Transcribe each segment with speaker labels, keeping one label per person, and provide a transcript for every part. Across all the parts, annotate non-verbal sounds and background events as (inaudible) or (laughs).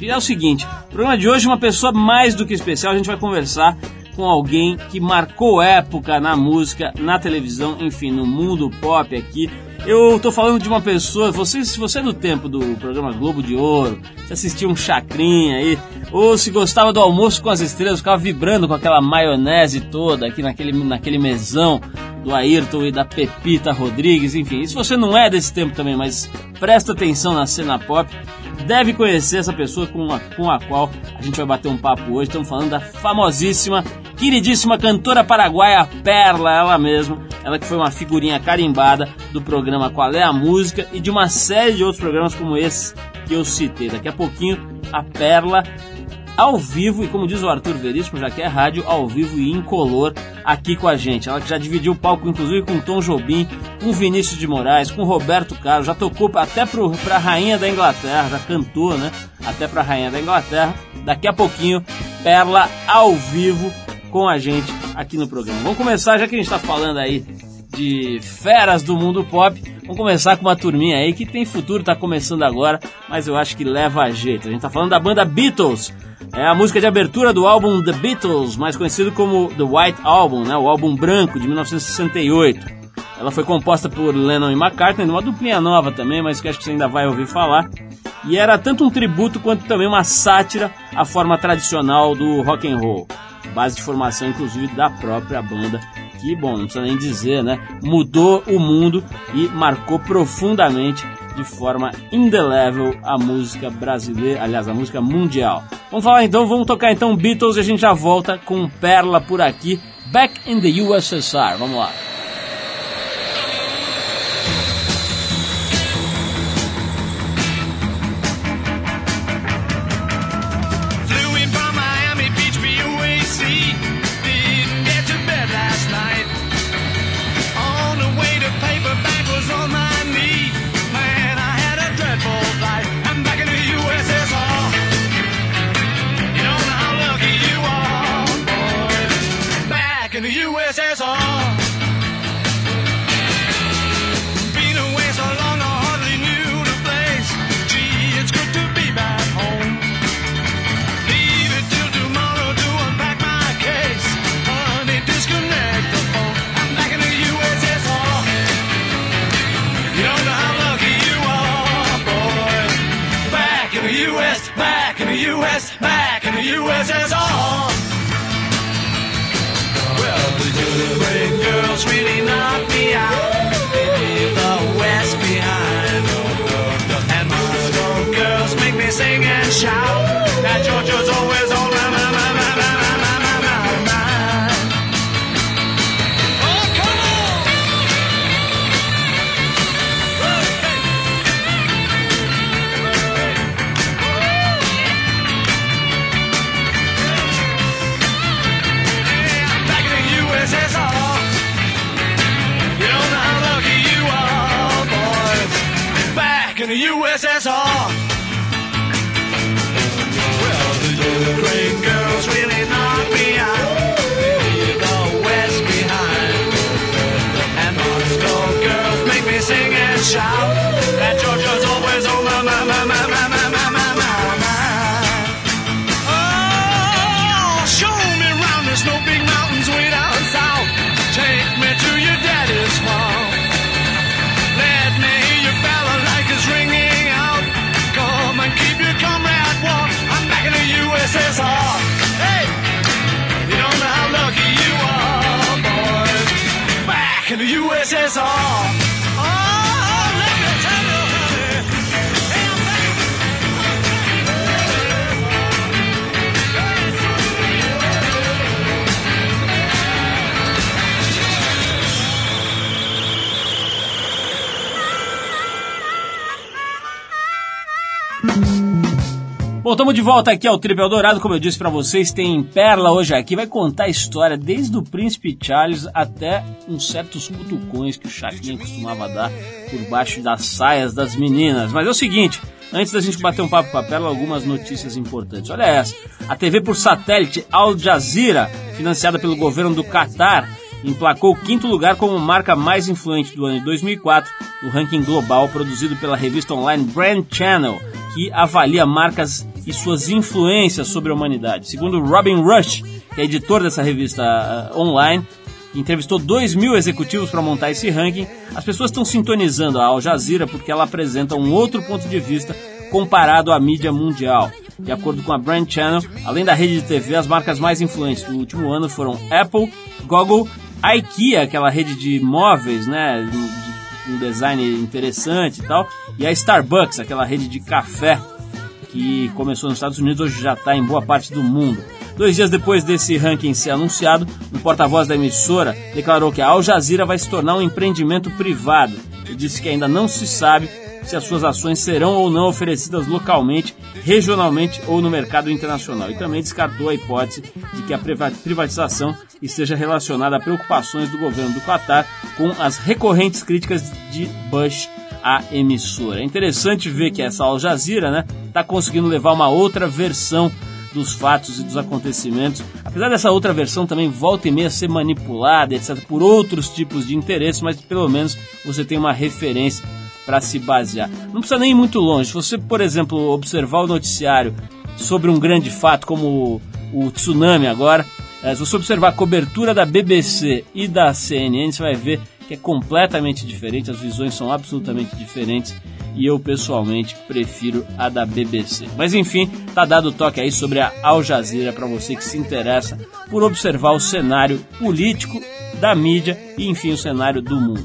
Speaker 1: E é o seguinte, o programa de hoje é uma pessoa mais do que especial, a gente vai conversar com alguém que marcou época na música, na televisão, enfim, no mundo pop aqui. Eu tô falando de uma pessoa, você, se você é do tempo do programa Globo de Ouro, se assistia um chacrinha aí, ou se gostava do almoço com as estrelas, ficava vibrando com aquela maionese toda aqui naquele, naquele mesão do Ayrton e da Pepita Rodrigues, enfim. E se você não é desse tempo também, mas presta atenção na cena pop, deve conhecer essa pessoa com a, com a qual a gente vai bater um papo hoje. Estamos falando da famosíssima, queridíssima cantora paraguaia Perla, ela mesma. Ela que foi uma figurinha carimbada do programa Qual é a Música e de uma série de outros programas como esse que eu citei. Daqui a pouquinho, a Perla ao vivo e como diz o Arthur Veríssimo, já que é rádio, ao vivo e incolor aqui com a gente. Ela que já dividiu o palco inclusive com Tom Jobim, com Vinícius de Moraes, com Roberto Carlos, já tocou até para a Rainha da Inglaterra, já cantou, né? Até a Rainha da Inglaterra. Daqui a pouquinho, Perla ao vivo com a gente aqui no programa. Vamos começar, já que a gente está falando aí de feras do mundo pop. Vamos começar com uma turminha aí que tem futuro, está começando agora, mas eu acho que leva a jeito. A gente está falando da banda Beatles. É a música de abertura do álbum The Beatles, mais conhecido como The White Album, né, o álbum branco de 1968. Ela foi composta por Lennon e McCartney, uma duplinha nova também, mas que acho que você ainda vai ouvir falar. E era tanto um tributo quanto também uma sátira à forma tradicional do rock and roll, base de formação inclusive da própria banda, que bom, não precisa nem dizer, né? Mudou o mundo e marcou profundamente de forma indelével a música brasileira, aliás, a música mundial. Vamos falar então, vamos tocar então Beatles e a gente já volta com Perla por aqui, Back in the USSR. Vamos lá. shout
Speaker 2: that Georgia's always on my, my, my, my, my, my, my, mind. Oh, come on! Back in the USSR. You don't know how lucky you are, boys. Back in the USSR.
Speaker 1: Estamos de volta aqui ao Triple Dourado, como eu disse para vocês, tem Perla hoje aqui, vai contar a história desde o Príncipe Charles até uns certos cutucões que o Chacrinha costumava dar por baixo das saias das meninas. Mas é o seguinte, antes da gente bater um papo com a Perla, algumas notícias importantes. Olha essa, a TV por satélite Al Jazeera, financiada pelo governo do Catar, emplacou o quinto lugar como marca mais influente do ano de 2004 no ranking global produzido pela revista online Brand Channel, que avalia marcas e suas influências sobre a humanidade. Segundo Robin Rush, que é editor dessa revista uh, online, entrevistou 2 mil executivos para montar esse ranking, as pessoas estão sintonizando a Al Jazeera porque ela apresenta um outro ponto de vista comparado à mídia mundial. De acordo com a Brand Channel, além da rede de TV, as marcas mais influentes do último ano foram Apple, Google, IKEA, aquela rede de móveis, né, um design interessante e tal, e a Starbucks, aquela rede de café que começou nos Estados Unidos, hoje já está em boa parte do mundo. Dois dias depois desse ranking ser anunciado, um porta-voz da emissora declarou que a Al Jazeera vai se tornar um empreendimento privado. Ele disse que ainda não se sabe se as suas ações serão ou não oferecidas localmente, regionalmente ou no mercado internacional. E também descartou a hipótese de que a privatização esteja relacionada a preocupações do governo do Qatar com as recorrentes críticas de Bush à emissora. É interessante ver que essa Al Jazeera está né, tá conseguindo levar uma outra versão dos fatos e dos acontecimentos. Apesar dessa outra versão também volta e meia ser manipulada, etc., por outros tipos de interesses, mas pelo menos você tem uma referência para se basear. Não precisa nem ir muito longe. Se você, por exemplo, observar o noticiário sobre um grande fato como o, o tsunami agora, é, se você observar a cobertura da BBC e da CNN, você vai ver que é completamente diferente, as visões são absolutamente diferentes e eu pessoalmente prefiro a da BBC. Mas enfim, tá dado o toque aí sobre a Al Jazeera para você que se interessa por observar o cenário político da mídia e enfim o cenário do mundo.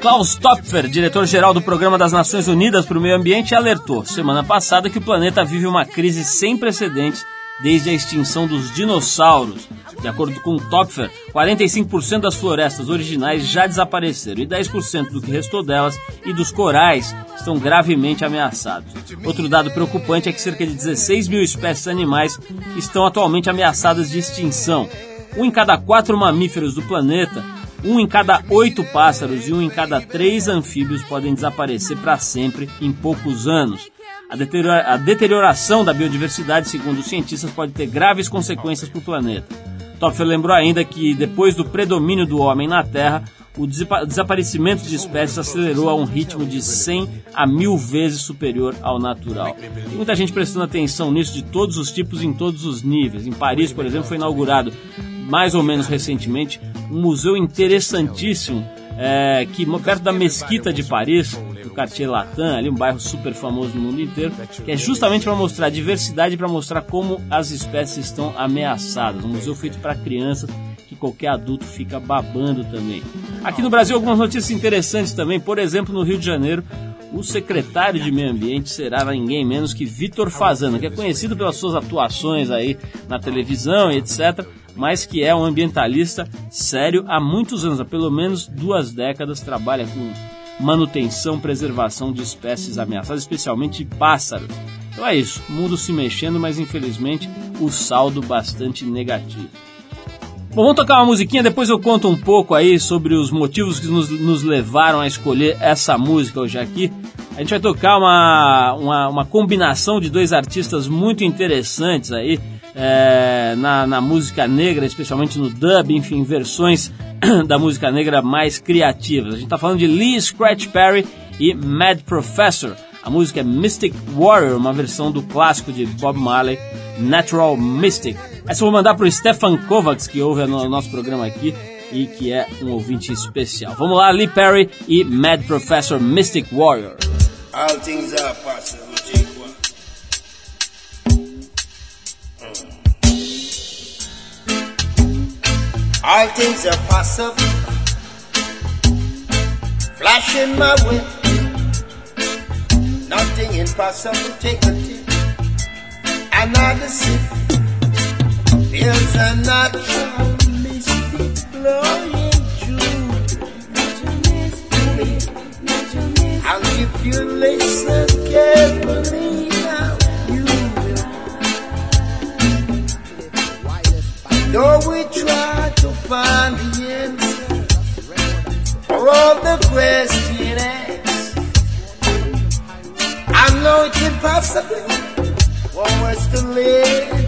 Speaker 1: Klaus Topfer, diretor-geral do Programa das Nações Unidas para o Meio Ambiente, alertou semana passada que o planeta vive uma crise sem precedentes desde a extinção dos dinossauros. De acordo com Topfer, 45% das florestas originais já desapareceram e 10% do que restou delas e dos corais estão gravemente ameaçados. Outro dado preocupante é que cerca de 16 mil espécies animais estão atualmente ameaçadas de extinção. Um em cada quatro mamíferos do planeta, um em cada oito pássaros e um em cada três anfíbios podem desaparecer para sempre em poucos anos. A, deteriora a deterioração da biodiversidade, segundo os cientistas, pode ter graves consequências para o planeta. Topfer lembrou ainda que, depois do predomínio do homem na Terra, o desaparecimento de espécies acelerou a um ritmo de 100 a mil vezes superior ao natural. Tem muita gente prestando atenção nisso de todos os tipos em todos os níveis. Em Paris, por exemplo, foi inaugurado mais ou menos recentemente um museu interessantíssimo é, que perto da Mesquita de Paris, do Cartier Latin, ali um bairro super famoso no mundo inteiro, que é justamente para mostrar a diversidade, para mostrar como as espécies estão ameaçadas. Um museu feito para crianças qualquer adulto fica babando também. Aqui no Brasil algumas notícias interessantes também, por exemplo, no Rio de Janeiro, o secretário de Meio Ambiente será ninguém menos que Vitor Fazano, que é conhecido pelas suas atuações aí na televisão e etc mas que é um ambientalista sério há muitos anos, há pelo menos duas décadas, trabalha com manutenção, preservação de espécies ameaçadas, especialmente pássaros. Então é isso, mundo se mexendo, mas infelizmente o saldo bastante negativo. Bom, vamos tocar uma musiquinha, depois eu conto um pouco aí sobre os motivos que nos, nos levaram a escolher essa música hoje aqui. A gente vai tocar uma, uma, uma combinação de dois artistas muito interessantes aí é, na, na música negra, especialmente no dub, enfim, versões (clears throat) da música negra mais criativas. A gente está falando de Lee Scratch Perry e Mad Professor. A música é Mystic Warrior, uma versão do clássico de Bob Marley, Natural Mystic. Essa eu vou mandar para o Stefan Kovacs, que ouve no nosso programa aqui e que é um ouvinte especial. Vamos lá, Lee Perry e Mad Professor Mystic Warrior. All things are possible. All things are possible. Flashing my whip. Nothing impossible. Take a tip. Another sip. Feels a natural mystic blowing through. And if you listen carefully now, you. Though we try to find the answer for all the questions. I know it's impossible for us to live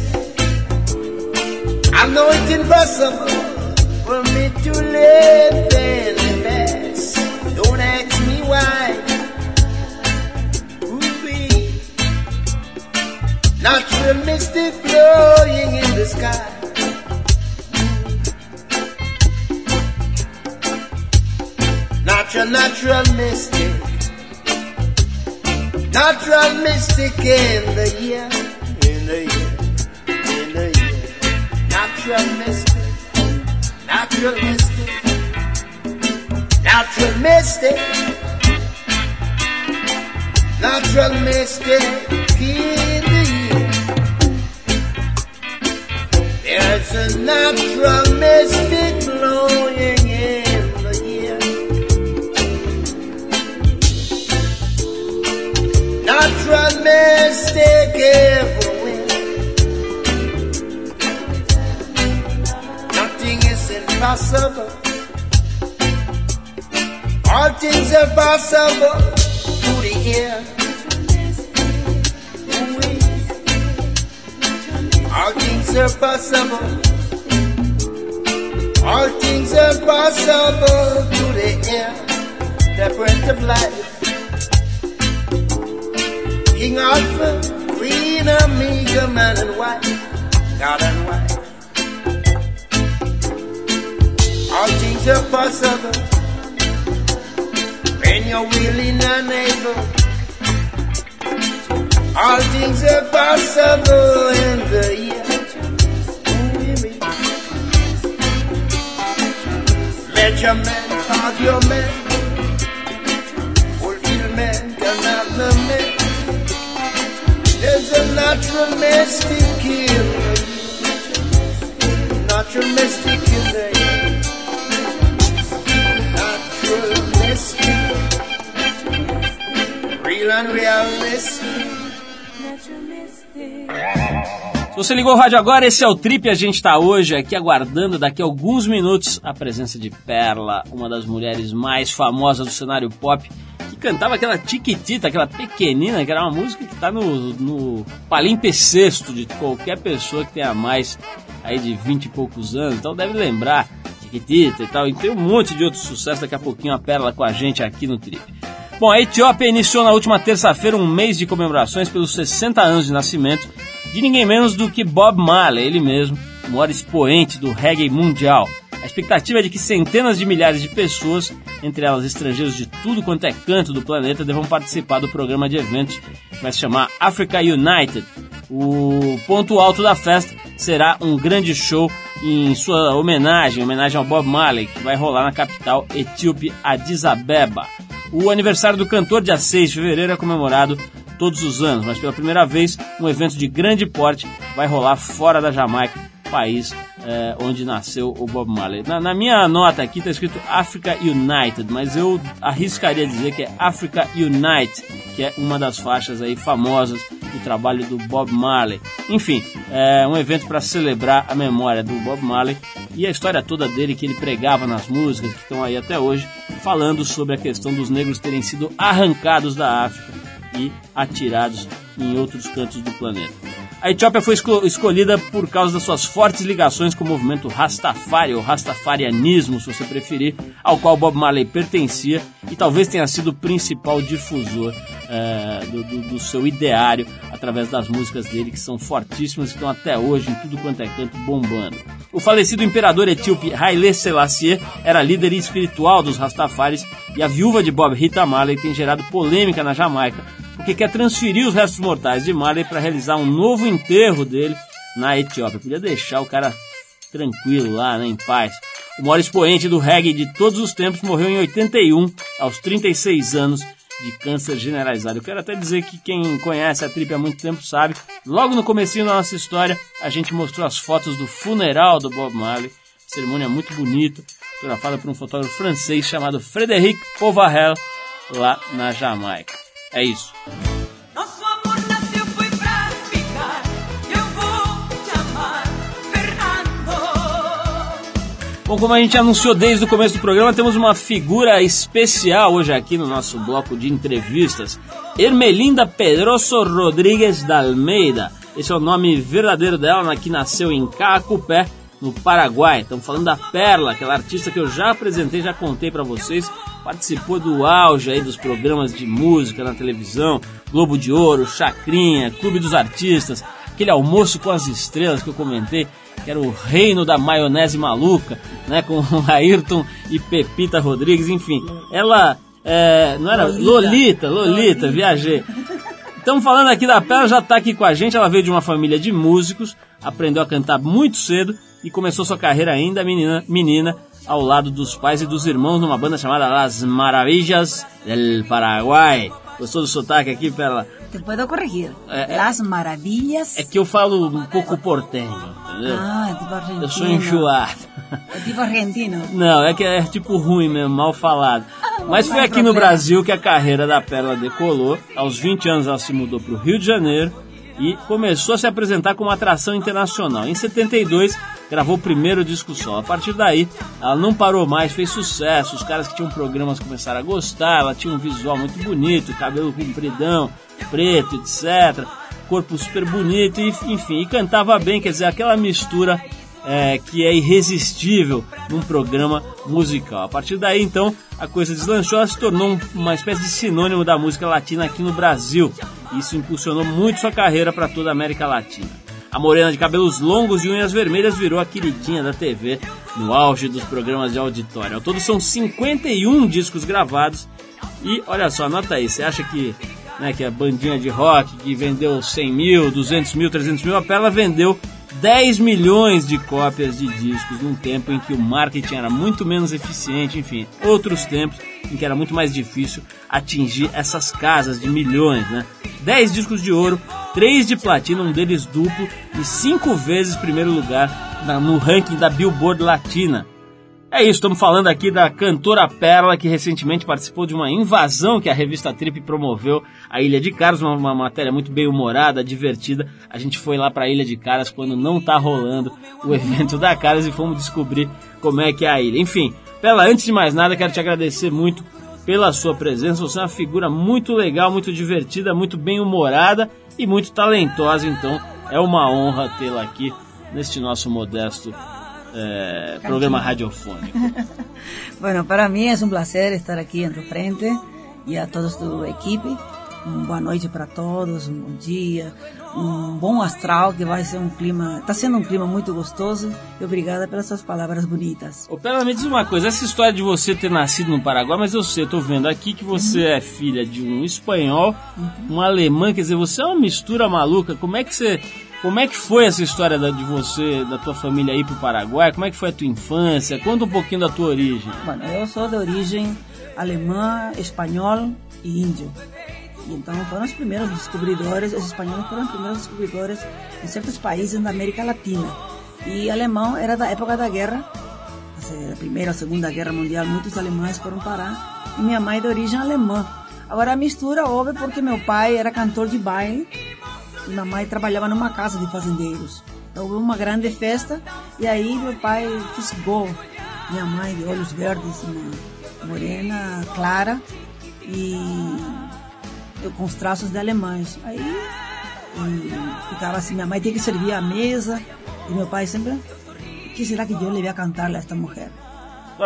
Speaker 3: I know it's impossible for me to live in the past. Don't ask me why. Ooh-wee. Natural mystic flowing in the sky. Natural, natural mystic. Natural mystic in the year. Natural mystic. Natural mystic. Natural mystic. Natural mystic in the year. There's a natural mystic blowing in the year. Natural impossible. All things are possible to the ear. All things are possible. All things are possible to the ear. The breath of life. King Alpha, Queen Omega, man and wife, God and All things are possible when you're willing and able. All things are possible in the year. Measurement, argument, fulfillment, commandment. There's a natural mystic in the year. Natural mystic in the year.
Speaker 1: Se você ligou o rádio agora, esse é o Trip. A gente está hoje aqui aguardando daqui a alguns minutos a presença de Perla, uma das mulheres mais famosas do cenário pop, que cantava aquela tiquitita, aquela pequenina, que era uma música que está no, no palimpsesto de qualquer pessoa que tenha mais aí de 20 e poucos anos. Então deve lembrar Tiquitita e tal. E tem um monte de outros sucessos. Daqui a pouquinho a Perla com a gente aqui no Trip. Bom, a Etiópia iniciou na última terça-feira um mês de comemorações pelos 60 anos de nascimento de ninguém menos do que Bob Marley, ele mesmo, o maior expoente do reggae mundial. A expectativa é de que centenas de milhares de pessoas, entre elas estrangeiros de tudo quanto é canto do planeta, devam participar do programa de eventos que vai se chamar Africa United. O ponto alto da festa será um grande show em sua homenagem, homenagem ao Bob Marley, que vai rolar na capital etíope Addis Abeba. O aniversário do cantor, dia 6 de fevereiro, é comemorado todos os anos, mas pela primeira vez um evento de grande porte vai rolar fora da Jamaica, país é, onde nasceu o Bob Marley. Na, na minha nota aqui está escrito Africa United, mas eu arriscaria dizer que é Africa Unite, que é uma das faixas aí famosas do trabalho do Bob Marley. Enfim, é um evento para celebrar a memória do Bob Marley e a história toda dele que ele pregava nas músicas que estão aí até hoje, falando sobre a questão dos negros terem sido arrancados da África e atirados em outros cantos do planeta. A Etiópia foi escolhida por causa das suas fortes ligações com o movimento Rastafari, ou Rastafarianismo, se você preferir, ao qual Bob Marley pertencia e talvez tenha sido o principal difusor é, do, do, do, seu ideário através das músicas dele, que são fortíssimas e estão até hoje em tudo quanto é canto bombando. O falecido imperador etíope Haile Selassie era líder espiritual dos Rastafaris e a viúva de Bob Rita Marley tem gerado polêmica na Jamaica porque quer transferir os restos mortais de Marley para realizar um novo enterro dele na Etiópia. Podia deixar o cara tranquilo lá, né, em paz. O maior expoente do reggae de todos os tempos morreu em 81, aos 36 anos, de câncer generalizado. Eu quero até dizer que quem conhece a Trip há muito tempo sabe, logo no comecinho da nossa história, a gente mostrou as fotos do funeral do Bob Marley, cerimônia muito bonita, fotografada por um fotógrafo francês chamado Frédéric Povarel, lá na Jamaica. É isso. Bom, como a gente anunciou desde o começo do programa, temos uma figura especial hoje aqui no nosso bloco de entrevistas. Ermelinda Pedroso Rodrigues da Almeida. Esse é o nome verdadeiro dela, que nasceu em Cacupé, no Paraguai. Estamos falando da Perla, aquela artista que eu já apresentei, já contei para vocês. Participou do auge aí dos programas de música na televisão, Globo de Ouro, Chacrinha, Clube dos Artistas, aquele almoço com as estrelas que eu comentei que era o reino da maionese maluca, né, com (laughs) Ayrton e Pepita Rodrigues, enfim. Ela é, não era Lolita, Lolita, Lolita, viajei. Estamos falando aqui da Pela, já está aqui com a gente. Ela veio de uma família de músicos, aprendeu a cantar muito cedo e começou sua carreira ainda menina, menina ao lado dos pais e dos irmãos numa banda chamada Las Maravillas del Paraguai. Gostou do sotaque aqui, Pela?
Speaker 4: Te puedo corrigir. É, Las Maravilhas.
Speaker 1: É que eu falo um pouco portenho entendeu?
Speaker 4: Ah, é tipo argentino.
Speaker 1: Eu sou enjoado.
Speaker 4: É tipo argentino.
Speaker 1: Não, é que é tipo ruim mesmo, mal falado. Ah, Mas foi aqui no Brasil que a carreira da Pérola decolou. Aos 20 anos ela se mudou para o Rio de Janeiro e começou a se apresentar como atração internacional. Em 72, gravou o primeiro disco só. A partir daí, ela não parou mais, fez sucesso. Os caras que tinham programas começaram a gostar. Ela tinha um visual muito bonito, cabelo compridão, preto, etc corpo super bonito, e, enfim, e cantava bem, quer dizer, aquela mistura é, que é irresistível num programa musical. A partir daí, então, a coisa deslanchou, se tornou uma espécie de sinônimo da música latina aqui no Brasil. Isso impulsionou muito sua carreira para toda a América Latina. A morena de cabelos longos e unhas vermelhas virou a queridinha da TV no auge dos programas de auditório. Ao todo são 51 discos gravados e olha só, anota aí, você acha que né, que a bandinha de rock, que vendeu 100 mil, 200 mil, 300 mil, a Pela vendeu 10 milhões de cópias de discos num tempo em que o marketing era muito menos eficiente, enfim, outros tempos em que era muito mais difícil atingir essas casas de milhões, né? 10 discos de ouro, 3 de platina, um deles duplo e 5 vezes primeiro lugar no ranking da Billboard Latina. É isso, estamos falando aqui da cantora Perla, que recentemente participou de uma invasão que a revista Trip promoveu à Ilha de Caras, uma, uma matéria muito bem humorada, divertida. A gente foi lá para a Ilha de Caras quando não está rolando o evento da Caras e fomos descobrir como é que é a ilha. Enfim, Perla, antes de mais nada, quero te agradecer muito pela sua presença. Você é uma figura muito legal, muito divertida, muito bem humorada e muito talentosa, então é uma honra tê-la aqui neste nosso modesto eh, programa radiofónico. (laughs)
Speaker 4: bueno, para mí es un placer estar aquí en tu frente y a todos tu equipe. Uma boa noite para todos, um bom dia, um bom astral, que vai ser um clima, está sendo um clima muito gostoso e obrigada pelas suas palavras bonitas.
Speaker 1: Ô, Pera, me diz uma coisa, essa história de você ter nascido no Paraguai, mas eu sei, eu tô vendo aqui que você uhum. é filha de um espanhol, uhum. um alemão, quer dizer, você é uma mistura maluca, como é que você como é que foi essa história da, de você, da tua família ir para o Paraguai? Como é que foi a tua infância? Conta um pouquinho da tua origem.
Speaker 4: Bueno, eu sou de origem alemã, espanhol e índio. E então foram os primeiros descobridores, os espanhóis foram os primeiros descobridores em certos países da América Latina. E alemão era da época da guerra, a primeira ou segunda guerra mundial, muitos alemães foram parar. E minha mãe é de origem alemã. Agora a mistura houve porque meu pai era cantor de baile minha mãe trabalhava numa casa de fazendeiros. Então houve uma grande festa e aí meu pai fisgou minha mãe de olhos verdes, morena, clara e com os traços de alemães. Aí ficava assim, minha mãe tinha que servir a mesa e meu pai sempre, o que será que eu lhe a cantar a esta mulher?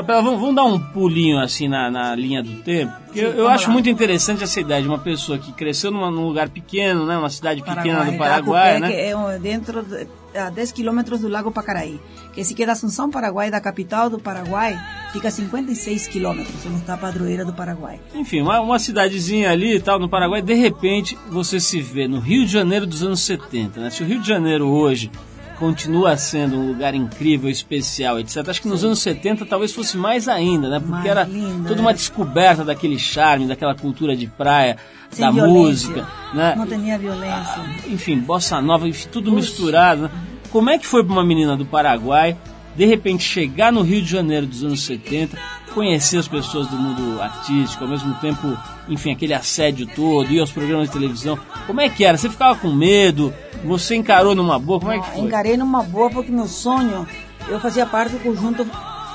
Speaker 1: Vamos, vamos, dar um pulinho assim na, na linha do tempo. Sim, eu, eu acho lá. muito interessante essa ideia de uma pessoa que cresceu numa, num lugar pequeno, né, uma cidade pequena Paraguai, do Paraguai, né?
Speaker 4: Que é dentro de, a 10 quilômetros do Lago Pacaraí. Que se queda Assunção, Paraguai, da capital do Paraguai, fica a 56 quilômetros, onde está a padroeira do Paraguai.
Speaker 1: Enfim, uma, uma cidadezinha ali e tal, no Paraguai, de repente você se vê no Rio de Janeiro dos anos 70, né? Se o Rio de Janeiro hoje continua sendo um lugar incrível, especial, etc. Acho que nos anos 70 talvez fosse mais ainda, né? Porque
Speaker 4: Mais
Speaker 1: era
Speaker 4: linda,
Speaker 1: toda uma
Speaker 4: é.
Speaker 1: descoberta daquele charme, daquela cultura de praia,
Speaker 4: Sem
Speaker 1: da
Speaker 4: violência.
Speaker 1: música, né?
Speaker 4: Não tinha violência.
Speaker 1: enfim, bossa nova, enfim, tudo misturado. né? Como é que foi para uma menina do Paraguai, de repente chegar no Rio de Janeiro dos anos 70, conhecer as pessoas do mundo artístico, ao mesmo tempo, enfim, aquele assédio todo, ir aos programas de televisão. Como é que era? Você ficava com medo? Você encarou numa boa? Como é que foi?
Speaker 4: Encarei numa boa porque meu sonho, eu fazia parte do conjunto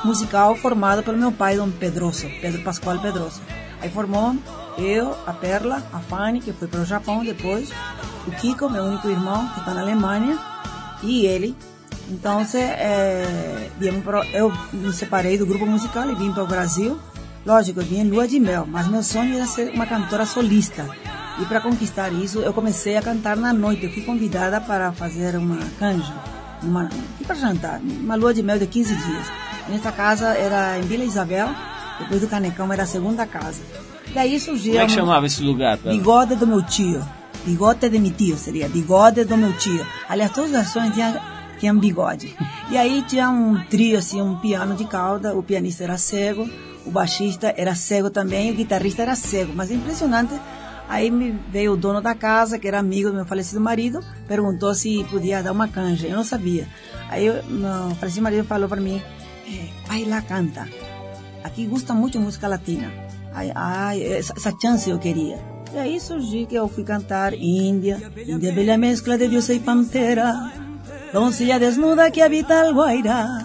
Speaker 4: musical formado pelo meu pai, Dom Pedroso, Pedro Pascoal Pedroso. Aí formou eu, a Perla, a Fanny, que foi para o Japão depois, o Kiko, meu único irmão, que está na Alemanha, e ele. Então, é, eu me separei do grupo musical e vim para o Brasil. Lógico, eu vim em lua de mel, mas meu sonho era ser uma cantora solista. E para conquistar isso, eu comecei a cantar na noite. Eu fui convidada para fazer uma canja, uma, para jantar, uma lua de mel de 15 dias. Nessa casa era em Vila Isabel, depois do Canecão era a segunda casa. Daí surgiu
Speaker 1: Como é que chamava esse lugar? Pera?
Speaker 4: Bigode do meu tio. Bigode de meu tio seria. Bigode do meu tio. Aliás, todas as ações tinham, tinham bigode. E aí tinha um trio, assim, um piano de cauda. O pianista era cego, o baixista era cego também, o guitarrista era cego. Mas é impressionante. Aí me veio o dono da casa, que era amigo do meu falecido marido, perguntou se podia dar uma canja. Eu não sabia. Aí eu- meu falecido marido falou para mim, vai lá, canta. Aqui gusta muito música latina. Ai, ai, essa, essa chance eu queria. E aí surgiu que eu fui cantar Índia, Índia bela mescla de Deus e Pantera, doncella desnuda que habita el Guairá.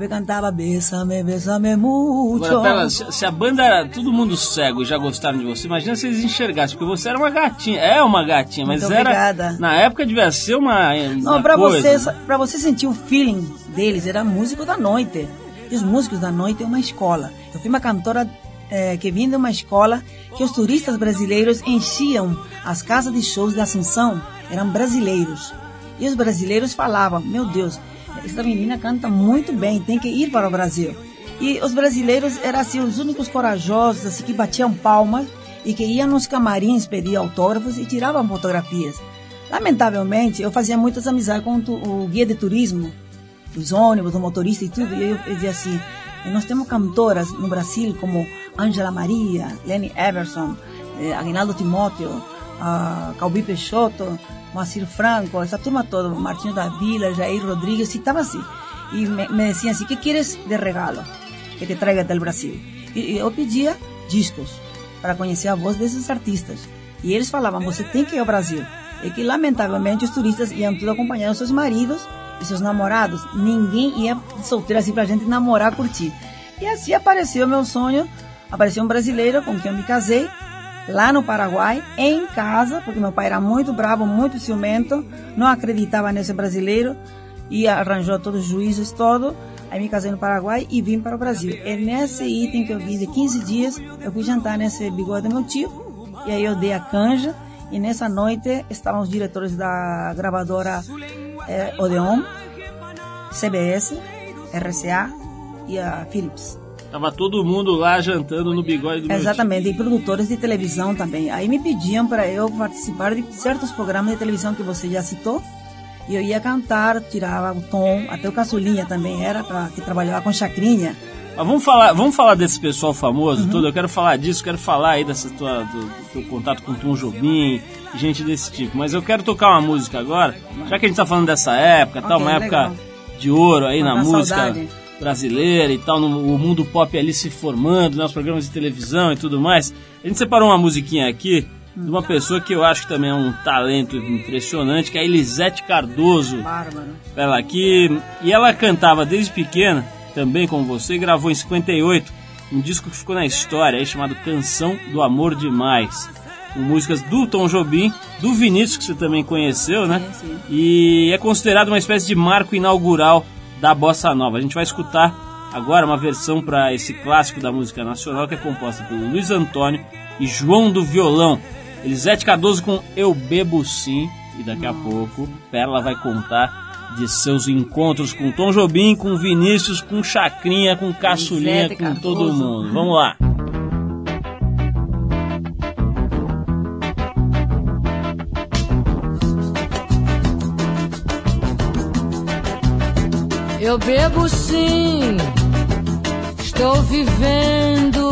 Speaker 4: Eu cantava Bésame, bésame mucho.
Speaker 1: Agora, pera, se, se a banda era todo mundo cego e já gostaram de você, imagina se eles enxergassem, porque você era uma gatinha, é uma gatinha, mas
Speaker 4: Muito
Speaker 1: era.
Speaker 4: obrigada.
Speaker 1: Na época devia ser uma.
Speaker 4: Não,
Speaker 1: uma
Speaker 4: pra
Speaker 1: coisa.
Speaker 4: você, pra você sentir o feeling deles, era músico da noite. E os músicos da noite é uma escola. Eu fui uma cantora eh, que vim de uma escola que os turistas brasileiros enchiam as casas de shows de Assunção, eram brasileiros. E os brasileiros falavam, meu Deus, essa menina canta muito bem, tem que ir para o Brasil. E os brasileiros eram assim, os únicos corajosos, assim, que batiam palmas e que iam nos camarins pedir autógrafos e tiravam fotografias. Lamentavelmente, eu fazia muitas amizades com o guia de turismo, os ônibus, o motorista e tudo, e eu, dizia assim, "Eh, nós temos cantoras no Brasil como Angela Maria, Lenny Everson, eh, Aguinaldo Timóteo, ah, Calbi Peixoto, Moacir Franco, essa turma toda, Martinho da Vila, Jair Rodrigues, e estava assim. E me, me assim, ¿qué quieres de regalo que te traiga del Brasil? E, eu pedia discos para conhecer a voz desses artistas. E eles falavam, você tem que ir ao Brasil. E que, lamentavelmente, os turistas iam tudo acompanhar os seus maridos e seus namorados. Ninguém ia solteiro assim pra gente namorar, curtir. E assim apareceu meu sonho. Apareceu um brasileiro com quem eu me casei, lá no Paraguai, em casa, porque meu pai era muito bravo, muito ciumento, não acreditava nesse brasileiro e arranjou todos os juízes, todo. Aí me casei no Paraguai e vim para o Brasil. É nesse item que eu vim de 15 dias, eu fui jantar nesse bigode do meu tio, e aí eu dei a canja, e nessa noite estavam os diretores da gravadora eh, Odeon, CBS, RCA e a Philips.
Speaker 1: Tava todo mundo lá jantando no bigode do
Speaker 4: Exatamente, e produtores de televisão também. Aí me pediam para eu participar de certos programas de televisão que você já citou. E eu ia cantar, tirava o tom, até o Caçulinha também era, pra, que trabalhava com Chacrinha.
Speaker 1: Mas vamos falar, vamos falar desse pessoal famoso
Speaker 4: Uhum.
Speaker 1: todo. Eu quero falar disso, quero falar aí dessa tua, do, do teu contato com o Tom Jobim, gente desse tipo. Mas eu quero tocar uma música agora, já que a gente tá falando dessa época, tal,
Speaker 4: Ok,
Speaker 1: uma época
Speaker 4: legal.
Speaker 1: de ouro aí na música
Speaker 4: saudade.
Speaker 1: Brasileira e tal, no, o mundo pop ali se formando, né, os programas de televisão e tudo mais. A gente separou uma musiquinha aqui de uma pessoa que eu acho que também é um talento impressionante, que é a Elisete Cardoso.
Speaker 4: Bárbaro.
Speaker 1: Ela aqui. E ela cantava desde pequena, também como você, e gravou em 58 um disco que ficou na história aí chamado Canção do Amor Demais. Com músicas do Tom Jobim, do Vinícius, que você também conheceu, né?
Speaker 4: Sim, sim.
Speaker 1: E é considerado uma espécie de marco inaugural da bossa nova. A gente vai escutar agora uma versão para esse clássico da música nacional que é composta pelo Luiz Antônio e João do Violão. Elisete Cardoso com Eu Bebo Sim. E daqui a pouco Perla vai contar de seus encontros com Tom Jobim, com Vinícius, com Chacrinha, com Caçulinha, com todo mundo. Vamos lá.
Speaker 5: Eu bebo sim, estou vivendo.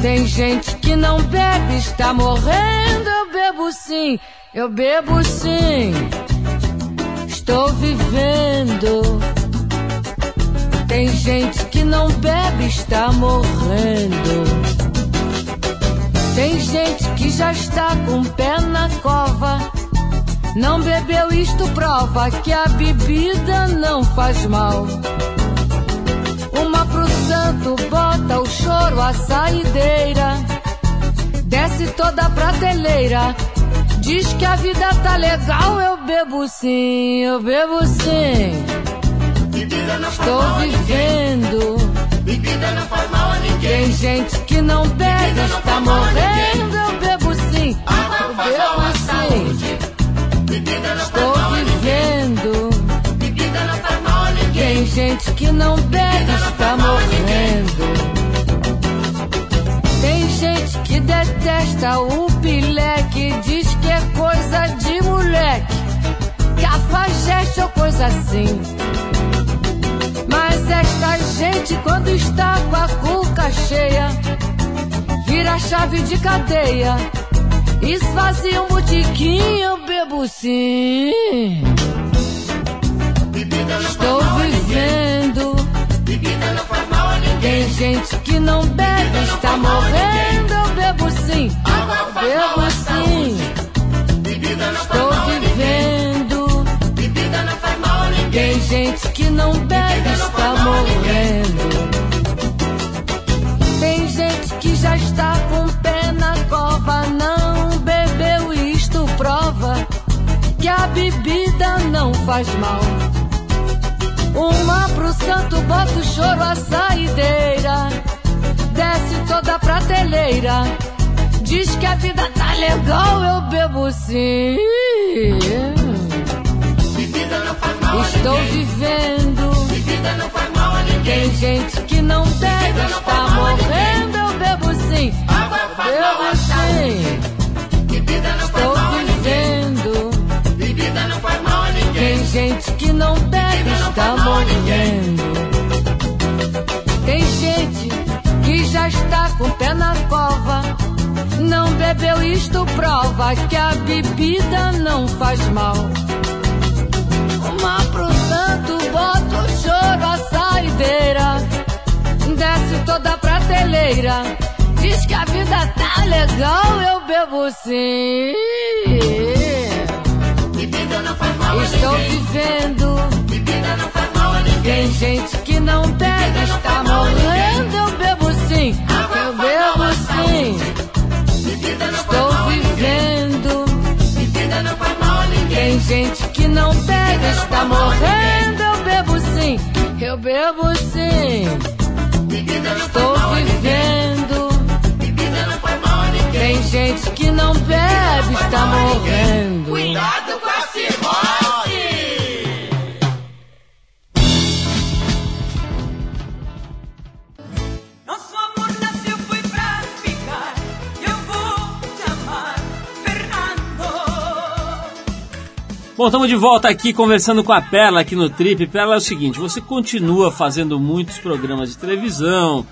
Speaker 5: Tem gente que não bebe, está morrendo. Eu bebo sim, eu bebo sim, estou vivendo. Tem gente que não bebe, está morrendo. Tem gente que já está com o pé na cova. Não bebeu, isto prova que a bebida não faz mal. Uma pro santo bota o choro à saideira. Desce toda a prateleira. Diz que a vida tá legal, eu bebo sim, eu bebo sim. Estou vivendo.
Speaker 3: Bebida não faz mal a ninguém.
Speaker 5: Tem gente que não bebe, está morrendo. Eu bebo sim, eu bebo sim. Estou
Speaker 3: ninguém.
Speaker 5: Tem gente que não bebe, está morrendo. Tem gente que detesta o pileque, diz que é coisa de moleque, cafajeste ou coisa assim. Mas esta gente, quando está com a cuca cheia, vira chave de cadeia, esvazia um botiquim, eu bebo sim. Estou vivendo.
Speaker 3: Bebida não faz mal a ninguém.
Speaker 5: Tem gente que não bebe, está morrendo. Eu bebo sim, bebo sim.
Speaker 3: Bebida não faz
Speaker 5: Estou vivendo.
Speaker 3: Bebida não faz mal a ninguém.
Speaker 5: Tem gente que não bebe, está morrendo. Bebida não faz mal. Uma pro santo bota o choro à saideira, desce toda a prateleira. Diz que a vida tá legal, eu bebo sim.
Speaker 3: Bebida não faz mal a
Speaker 5: Estou
Speaker 3: ninguém.
Speaker 5: vivendo.
Speaker 3: Bebida não faz mal a ninguém.
Speaker 5: Tem gente que não bebe, está morrendo. Eu bebo sim, bebo sim.
Speaker 3: Bebida não faz mal
Speaker 5: está morrendo. Tem gente que já está com o pé na cova. Não bebeu, isto prova que a bebida não faz mal. Uma pro santo, bota o choro à saideira. Desce toda a prateleira. Diz que a vida tá legal, eu bebo sim.
Speaker 3: Bebida não faz mal a
Speaker 5: Estou vivendo. Tem gente que não bebe, está morrendo. Eu bebo sim, eu bebo sim. Estou vivendo. Tem gente que não bebe, está morrendo. Eu bebo sim, eu bebo sim. Estou vivendo. Tem gente que não bebe, está morrendo.
Speaker 3: Cuidado com a
Speaker 1: Bom, estamos de volta aqui conversando com a Perla aqui no Trip. Perla é o seguinte, você continua fazendo muitos programas de televisão,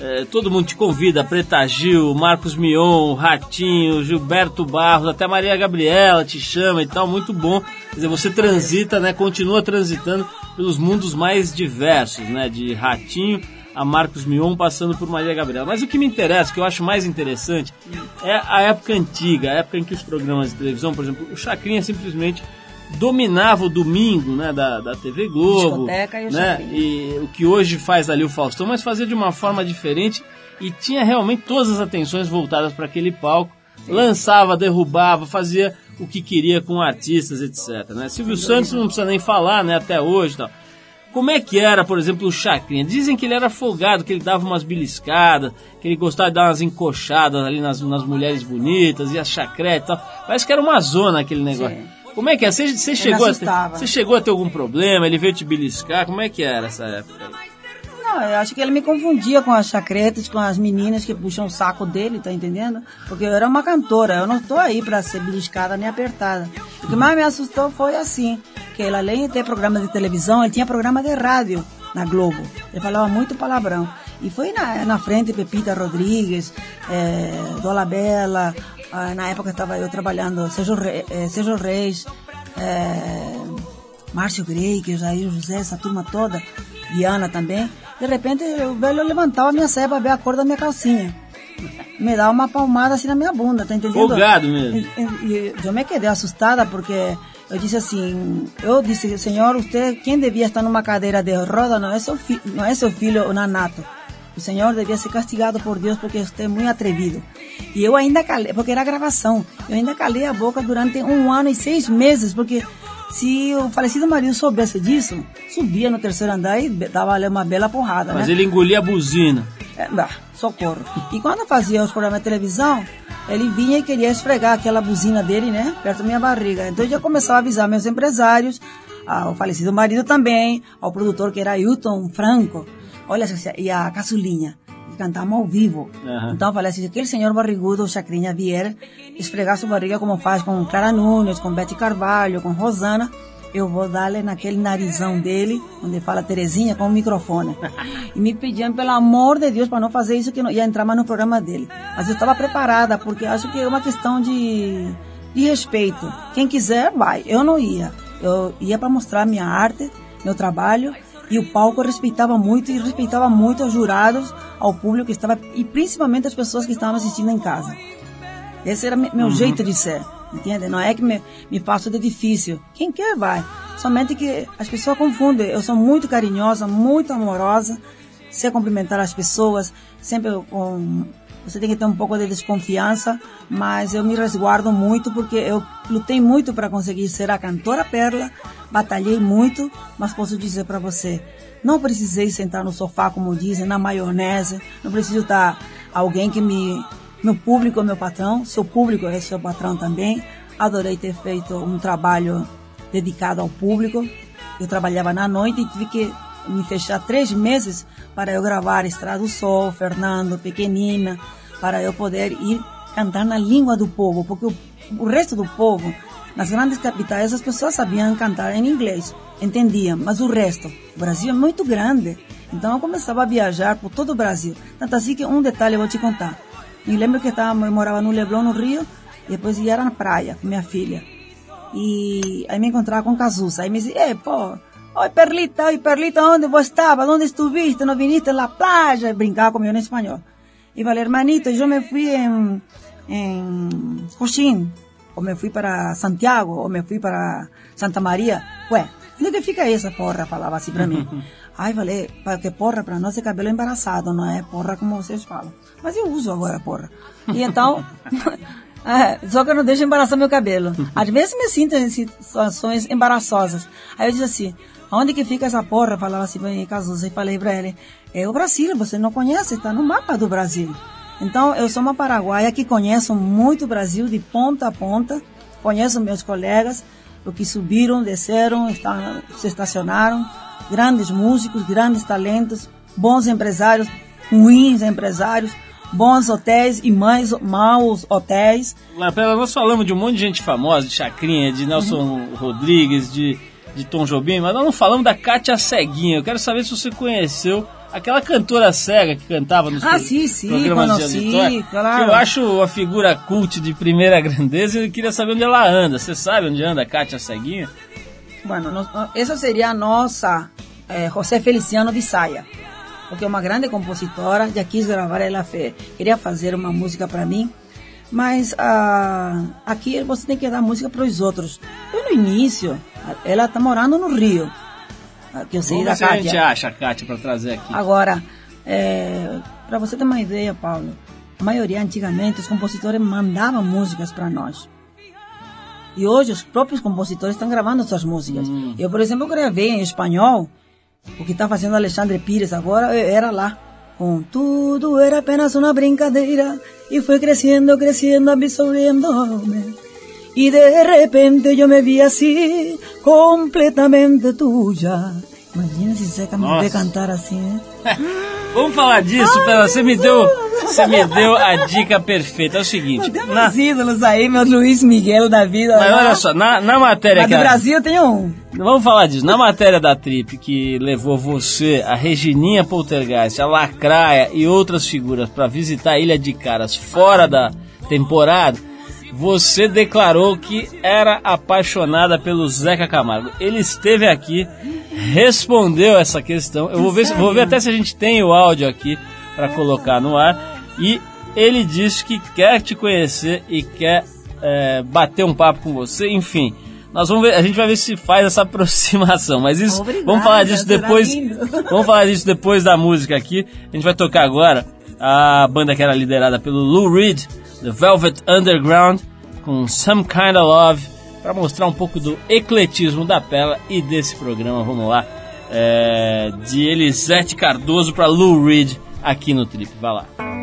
Speaker 1: é, todo mundo te convida, Preta Gil, Marcos Mion, Ratinho, Gilberto Barros, até Maria Gabriela te chama e tal, muito bom. Quer dizer, você transita, né, continua transitando pelos mundos mais diversos, né, de Ratinho a Marcos Mion passando por Maria Gabriela. Mas o que me interessa, o que eu acho mais interessante, é a época antiga, a época em que os programas de televisão, por exemplo, o Chacrinha simplesmente dominava o domingo né, da, da TV Globo,
Speaker 4: e o
Speaker 1: né, e o que hoje faz ali o Faustão, mas fazia de uma forma diferente e tinha realmente todas as atenções voltadas para aquele palco, lançava, derrubava, fazia o que queria com artistas, etc. Né? Silvio Santos não precisa nem falar, né, até hoje, tal. Como é que era, por exemplo, o Chacrinha? Dizem que ele era folgado, que ele dava umas beliscadas, que ele gostava de dar umas encoxadas ali nas, nas mulheres bonitas, e as chacretes e tal. Parece que era uma zona aquele negócio.
Speaker 4: Sim.
Speaker 1: Como é que é? Você, você, chegou a ter, você chegou a ter algum problema? Ele veio te beliscar? Como é que era essa época?
Speaker 4: Não, eu acho que ele me confundia com as chacretas, com as meninas que puxam o saco dele, tá entendendo? Porque eu era uma cantora, eu não tô aí pra ser beliscada nem apertada. O que mais me assustou foi assim, que ele, além de ter programa de televisão, ele tinha programa de rádio na Globo. Ele falava muito palavrão. E foi na, na frente Pepita Rodrigues, é, Dolabella, ah, na época estava eu trabalhando, Sérgio, Re, eh, Sérgio Reis, é, Márcio Grey, que Jair José, essa turma toda, Diana também. De repente o velho levantava a minha saia para ver a cor da minha calcinha. Me dava uma palmada assim na minha bunda, tá entendendo?
Speaker 1: Folgado mesmo.
Speaker 4: E- e- e eu me quedei assustada porque eu disse assim, eu disse, senhor, você, quem devia estar numa cadeira de roda não é seu, fi, não é seu filho o nanato. O senhor devia ser castigado por Deus porque você é muito atrevido. E eu ainda calei, porque era gravação, eu ainda calei a boca durante um ano e seis meses, porque se o falecido marido soubesse disso, subia no terceiro andar e dava ali uma bela porrada,
Speaker 1: Mas
Speaker 4: né?
Speaker 1: ele engolia a buzina.
Speaker 4: É, bah, socorro. E quando eu fazia os programas de televisão, ele vinha e queria esfregar aquela buzina dele, né? Perto da minha barriga. Então eu já começava a avisar meus empresários, ao falecido marido também, ao produtor que era Hilton Franco. Olha, e a caçulinha. que Cantamos ao vivo.
Speaker 1: Aham.
Speaker 4: Então eu falei assim, se aquele senhor barrigudo, o Chacrinha, vier esfregar sua barriga como faz com Clara Nunes, com Betty Carvalho, com Rosana, eu vou dar-lhe naquele narizão dele, onde fala Terezinha, com o microfone. (laughs) E me pediam, pelo amor de Deus, para não fazer isso, que não ia entrar mais no programa dele. Mas eu estava preparada, porque acho que é uma questão de, de respeito. Quem quiser, vai. Eu não ia. Eu ia para mostrar minha arte, meu trabalho, e o palco respeitava muito e respeitava muito os jurados, ao público que estava, e principalmente as pessoas que estavam assistindo em casa. Esse era me- meu jeito de ser, entende? Não é que me, me faço de difícil. Quem quer vai. Somente que as pessoas confundem. Eu sou muito carinhosa, muito amorosa, sei cumprimentar as pessoas, sempre com... Você tem que ter um pouco de desconfiança, mas eu me resguardo muito porque eu lutei muito para conseguir ser a cantora Perla, batalhei muito, mas posso dizer para você, não precisei sentar no sofá, como dizem, na maionese, não preciso estar alguém que me meu público é meu patrão, seu público é seu patrão também. Adorei ter feito um trabalho dedicado ao público. Eu trabalhava na noite e tive que me fechar três meses para eu gravar Estrada do Sol, Fernando, Pequenina, para eu poder ir cantar na língua do povo, porque o, o resto do povo, nas grandes capitais, as pessoas sabiam cantar em inglês, entendiam, mas o resto, o Brasil é muito grande. Então eu começava a viajar por todo o Brasil. Tanto assim que um detalhe eu vou te contar. Me lembro que estava, eu morava no Leblon, no Rio, e depois ia na praia com minha filha. E aí me encontrava com Cazuza. Aí me dizia, eh, pô, oi Perlita, oi Perlita, onde você estava? Onde estuviste? ¿No viniste na playa? E brincava comigo em espanhol. E falei, hermanito, eu me fui em, em Coxim, ou me fui para Santiago, ou me fui para Santa Maria. Ué, onde fica essa porra? Falava assim para mim. (laughs) Ai, falei, porque porra para nós é cabelo embaraçado, não é porra como vocês falam. Mas eu uso agora porra. E então, é, só que eu não deixo embaraçar meu cabelo. Às vezes me sinto em situações embaraçosas. Aí eu disse assim, onde que fica essa porra? Falava assim para Cazuza, e falei para ele, é o Brasil, você não conhece, está no mapa do Brasil. Então, eu sou uma paraguaia que conheço muito o Brasil de ponta a ponta, conheço meus colegas, os que subiram, desceram, está- se estacionaram, grandes músicos, grandes talentos, bons empresários, ruins empresários, bons hotéis e mais maus hotéis.
Speaker 1: Lapela, nós falamos de um monte de gente famosa, de Chacrinha, de Nelson Rodrigues, de, de Tom Jobim, mas nós não falamos da Kátia Ceguinha. Eu quero saber se você conheceu aquela cantora cega que cantava nos
Speaker 4: Ah, sim, sim,
Speaker 1: programas de
Speaker 4: conheci,
Speaker 1: auditório.
Speaker 4: claro.
Speaker 1: Que eu acho uma figura cult de primeira (laughs) grandeza e eu queria saber onde ela anda. Você sabe onde anda a Kátia Ceguinha?
Speaker 4: Bueno, essa seria a nossa eh, José Feliciano de Saia, porque é uma grande compositora, já quis gravar, ela queria fazer uma música para mim, mas ah, aqui você tem que dar música para os outros. Eu no início, ela está morando no Rio, que eu sei
Speaker 1: Vamos
Speaker 4: da
Speaker 1: ver se a gente acha a Kátia para trazer aqui.
Speaker 4: Agora, para você ter uma ideia, Paulo, a maioria antigamente os compositores mandavam músicas para nós. E hoje os próprios compositores estão gravando suas músicas. Eu, por exemplo, gravei em espanhol, o que está fazendo Alexandre Pires agora era lá. Com tudo era apenas uma brincadeira e foi crescendo, crescendo, absorviéndome. Y de repente yo me vi así, completamente tuya. Imagina se Zeca me
Speaker 1: Nossa.
Speaker 4: vê cantar assim, (laughs) né?
Speaker 1: Vamos falar disso, Pela. Você me deu, você me deu a dica perfeita. É o seguinte, na,
Speaker 4: meus ídolos aí, meu Luiz Miguel da vida.
Speaker 1: mas
Speaker 4: lá.
Speaker 1: olha só, na, na matéria
Speaker 4: Mas
Speaker 1: que
Speaker 4: do Brasil tem um.
Speaker 1: Vamos falar disso. Na matéria da Trip que levou você, a Regininha Poltergeist, a Lacraia e outras figuras para visitar a Ilha de Caras fora da temporada, você declarou que era apaixonada pelo Zeca Camargo. Ele esteve aqui, respondeu essa questão. Eu vou ver, se- vou ver até se a gente tem o áudio aqui para colocar no ar. E ele disse que quer te conhecer e quer é, bater um papo com você, enfim. Nós vamos ver, a gente vai ver se faz essa (laughs) aproximação, mas isso,
Speaker 4: Obrigada,
Speaker 1: vamos falar disso depois. (laughs) Vamos falar disso depois da música aqui. A gente vai tocar agora a banda que era liderada pelo Lou Reed, The Velvet Underground, com Some Kind of Love, para mostrar um pouco do ecletismo da Pela e desse programa. Vamos lá, é, de Elisete Cardoso para Lou Reed aqui no Trip. Vai lá.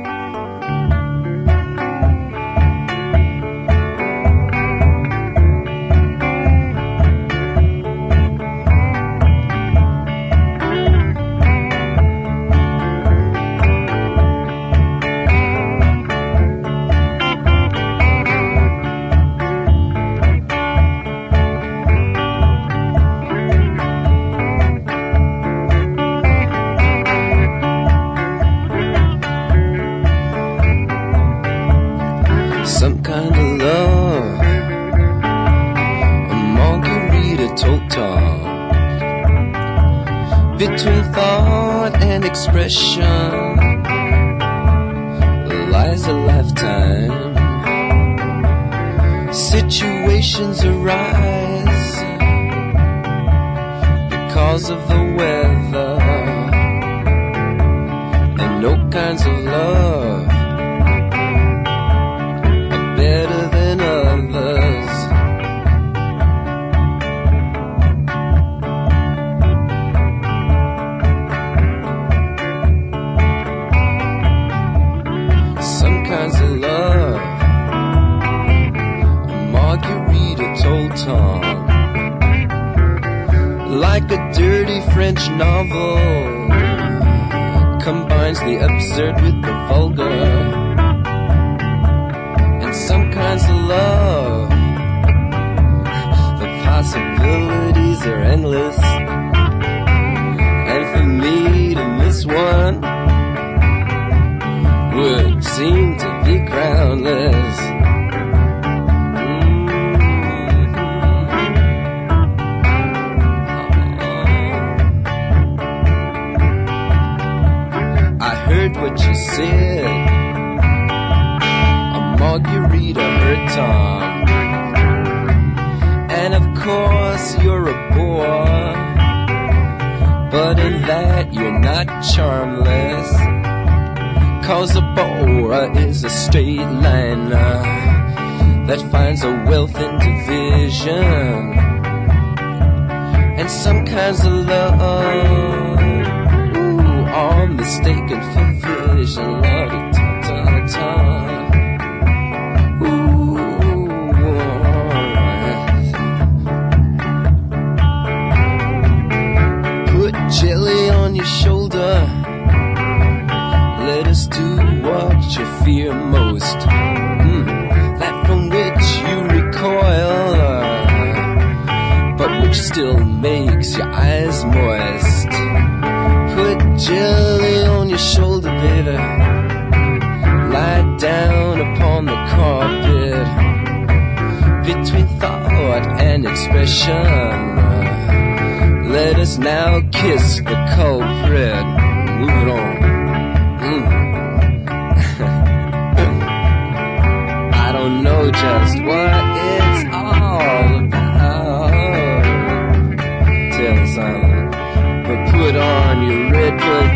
Speaker 6: state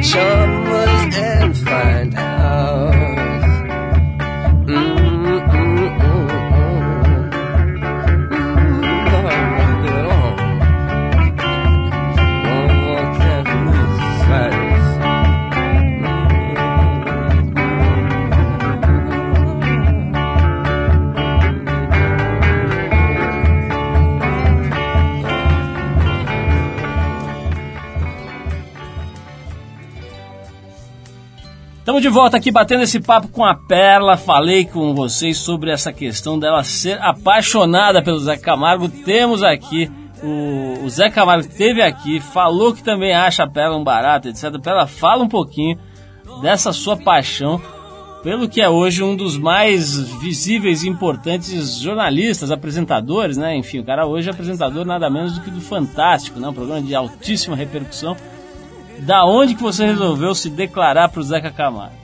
Speaker 1: Sure. De volta aqui batendo esse papo com a Perla. Falei com vocês sobre essa questão dela ser apaixonada pelo Zé Camargo. Temos aqui o, o Zé Camargo esteve aqui, falou que também acha a Perla um barato, etc. Perla, fala um pouquinho dessa sua paixão pelo que é hoje um dos mais visíveis e importantes jornalistas, apresentadores, né? Enfim, o cara hoje é apresentador nada menos do que do Fantástico, né? Um programa de altíssima repercussão. Da onde que você resolveu se declarar para o Zeca Camargo?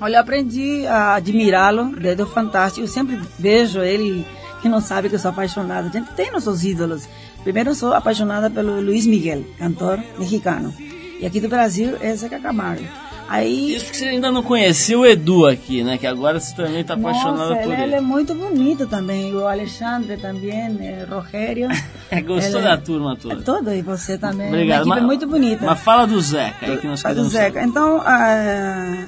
Speaker 4: Olha, eu aprendi a admirá-lo desde o Fantástico. Eu sempre vejo ele, que não sabe que eu sou apaixonada. A gente tem nossos ídolos. Primeiro, eu sou apaixonada pelo Luiz Miguel, cantor mexicano. E aqui do Brasil é Zeca Camargo. Aí,
Speaker 1: Isso porque você ainda não conhecia o Edu aqui, né? Que agora você também está apaixonada
Speaker 4: nossa,
Speaker 1: por
Speaker 4: ele,
Speaker 1: ele.
Speaker 4: é muito bonito também. O Alexandre também, eh, Rogério. (laughs)
Speaker 1: Gostou
Speaker 4: Ele
Speaker 1: da
Speaker 4: é-
Speaker 1: turma
Speaker 4: É
Speaker 1: toda?
Speaker 4: todo, e você também.
Speaker 1: Obrigado.
Speaker 4: Uma equipe
Speaker 1: mas-
Speaker 4: muito bonita.
Speaker 1: Mas fala do Zeca aí que nós
Speaker 4: Faz o
Speaker 1: queremos
Speaker 4: Zeca.
Speaker 1: saber.
Speaker 4: Então, a,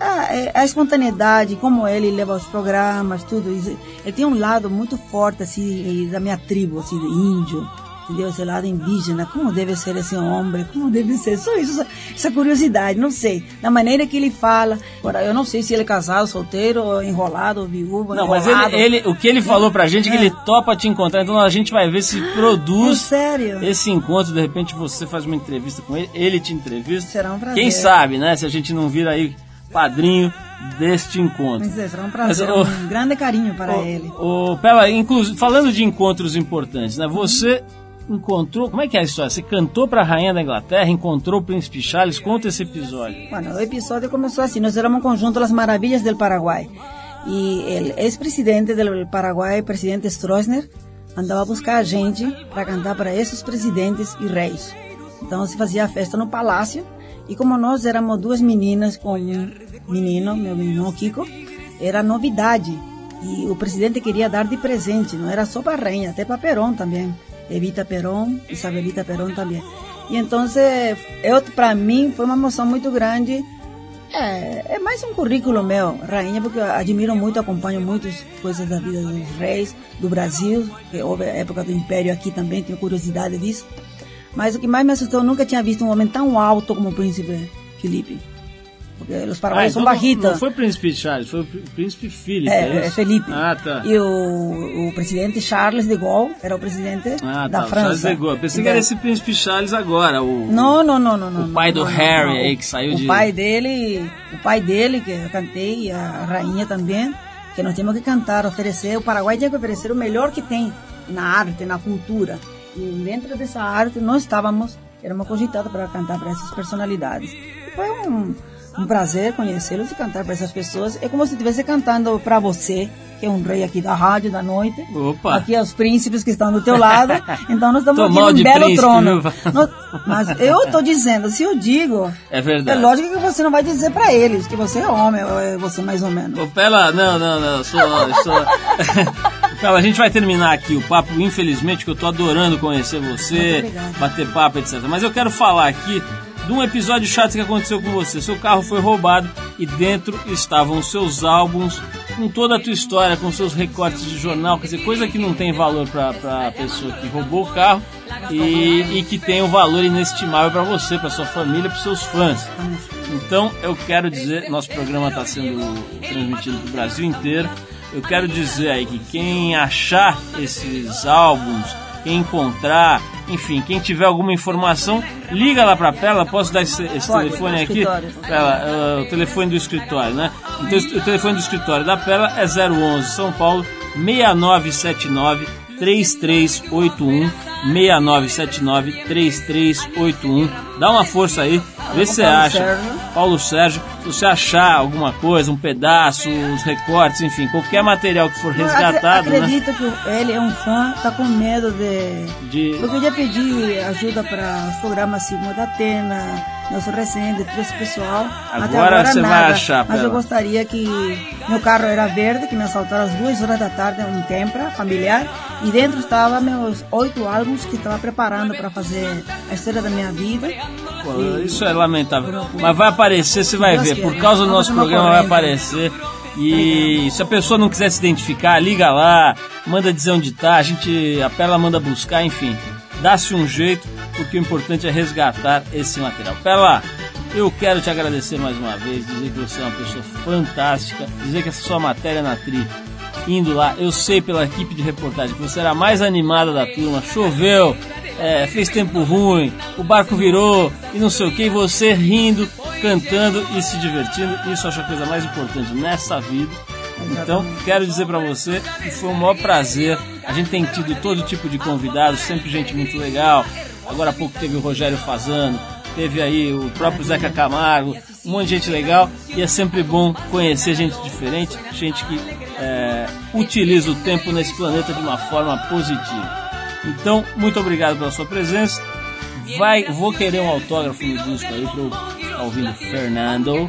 Speaker 4: a, a espontaneidade, como ele leva os programas, tudo. Ele tem um lado muito forte, assim, da minha tribo, assim, de índio. Entendeu? Esse lado indígena, como deve ser esse homem, como deve ser, só isso, essa, essa curiosidade, não sei. Da maneira que ele fala. Agora, eu não sei se ele é casado, solteiro, ou enrolado, ou viúvo,
Speaker 1: Não, mas
Speaker 4: enrolado.
Speaker 1: ele, ele- o que ele falou pra gente é que
Speaker 4: É.
Speaker 1: ele topa te encontrar, então a gente vai ver se
Speaker 4: É
Speaker 1: produz
Speaker 4: sério.
Speaker 1: esse encontro, de repente você faz uma entrevista com ele, ele te entrevista.
Speaker 4: Será um prazer.
Speaker 1: Quem sabe, né? Se a gente não vira aí padrinho deste encontro.
Speaker 4: Mas é, será um prazer,
Speaker 1: Mas,
Speaker 4: um grande carinho para ele.
Speaker 1: O Pela, inclusive, falando de encontros importantes, né? Você encontrou, como é que é a história? Você cantou pra rainha da Inglaterra, encontrou o príncipe Charles, conta esse episódio.
Speaker 4: Bueno, o episodio comenzó así. Nós éramos un conjunto Las Maravillas del Paraguay. Y el expresidente del Paraguay, presidente Stroessner, andava a buscar a gente para cantar para esses presidentes e reis. Então se fazia a festa no palácio. E como nós éramos duas meninas com um menino, meu menino Kiko, era novidade. E o presidente queria dar de presente, não era só para a rainha, até para Perón também. Evita Perón, Isabelita Perón também. E então, eu para mim foi uma emoção muito grande. É, é mais um currículo meu, rainha, porque eu admiro muito, acompanho muitas coisas da vida dos reis do Brasil, que houve a época do Império aqui também, tenho curiosidade disso. Mas o que mais me assustou, eu nunca tinha visto um homem tão alto como o príncipe Felipe. Porque os paraguaios são
Speaker 1: então não-
Speaker 4: bajitos.
Speaker 1: Não foi o príncipe Charles, foi o prí- príncipe Philip.
Speaker 4: É,
Speaker 1: é
Speaker 4: é? Felipe.
Speaker 1: Ah, tá.
Speaker 4: E o, o presidente Charles de Gaulle era o presidente
Speaker 1: Ah,
Speaker 4: da
Speaker 1: tá. o
Speaker 4: França.
Speaker 1: Charles de Gaulle. Pensei que era esse príncipe Charles agora, o...
Speaker 4: Não, não, não, não, não.
Speaker 1: O pai do
Speaker 4: não,
Speaker 1: Harry
Speaker 4: não.
Speaker 1: aí, que saiu
Speaker 4: o
Speaker 1: de-
Speaker 4: pai dele, o pai dele que eu cantei, e a rainha também, que nós temos que cantar, oferecer. O Paraguai tem que oferecer o melhor que tem na arte, na cultura. E dentro dessa arte nós estávamos, éramos cogitados para cantar para essas personalidades. E foi um, um prazer conhecê-los e cantar para essas pessoas. É como se estivesse cantando para você, que é um rei aqui da rádio da noite.
Speaker 1: Opa.
Speaker 4: Aqui os príncipes que estão do teu lado. Então nós estamos aqui num belo
Speaker 1: príncipe,
Speaker 4: trono. Nós- mas eu estou dizendo, se eu digo,
Speaker 1: É
Speaker 4: é
Speaker 1: verdade.
Speaker 4: lógico que você não vai dizer para eles que você é homem, ou é você mais ou menos.
Speaker 1: Ô, Pela, não, não, não, sou. sou... (laughs) Pela, a gente vai terminar aqui o papo, infelizmente, que eu tô adorando conhecer você, bater papo, etc. Mas eu quero falar aqui de um episódio chato que aconteceu com você. Seu carro foi roubado e dentro estavam os seus álbuns, com toda a tua história, com seus recortes de jornal, quer dizer, coisa que não tem valor para a pessoa que roubou o carro e, e que tem um valor inestimável para você, para sua família, para seus fãs. Então eu quero dizer, nosso programa está sendo transmitido para o Brasil inteiro. Eu quero dizer aí que quem achar esses álbuns, encontrar, enfim, quem tiver alguma informação, liga lá para a Pela. Posso dar esse, esse
Speaker 4: Pode,
Speaker 1: telefone aqui?
Speaker 4: escritório.
Speaker 1: Pela, eh, o telefone do escritório, né? Então o telefone do escritório da Pela é 011 São Paulo 6979 3381 6979 3381 Dá uma força aí, vê se você
Speaker 4: Paulo
Speaker 1: acha.
Speaker 4: Sérgio.
Speaker 1: Paulo Sérgio, se você achar alguma coisa, um pedaço, os recortes, enfim, qualquer material que for resgatado, né?
Speaker 4: Acredito que ele é um fã, está com medo de.
Speaker 1: De-
Speaker 4: eu já pedi ajuda para os programas Sigma da Atena, nosso recente, todo esse pessoal.
Speaker 1: Agora
Speaker 4: agora
Speaker 1: você vai achar,
Speaker 4: Mas eu
Speaker 1: Pela.
Speaker 4: gostaria que. Meu carro era verde, que me assaltaram às duas horas da tarde, um Tempra familiar. E dentro estava meus oito álbuns que estava preparando para fazer a história da minha vida.
Speaker 1: Isso é lamentável. Mas vai aparecer, você vai ver. Por causa do nosso programa vai aparecer. E se a pessoa não quiser se identificar, liga lá, manda dizer onde tá, a gente, a Pela manda buscar, enfim. Dá-se um jeito, porque o importante é resgatar esse material. Pela, Eu quero te agradecer mais uma vez, dizer que você é uma pessoa fantástica, dizer que essa sua matéria na Tri, indo lá, eu sei pela equipe de reportagem que você era a mais animada da turma, choveu, é, fez tempo ruim, o barco virou e não sei o que, e você rindo, cantando e se divertindo, isso eu acho a coisa mais importante nessa vida. Então, quero dizer pra você que foi um maior prazer. A gente tem tido todo tipo de convidados, sempre gente muito legal. Agora há pouco teve o Rogério Fazano, teve aí o próprio Zeca Camargo, um monte de gente legal. E é sempre bom conhecer gente diferente, gente que é, utiliza o tempo nesse planeta de uma forma positiva. Então, muito obrigado pela sua presença. Vai, vou querer um autógrafo no disco aí pra eu ficar ouvindo Fernando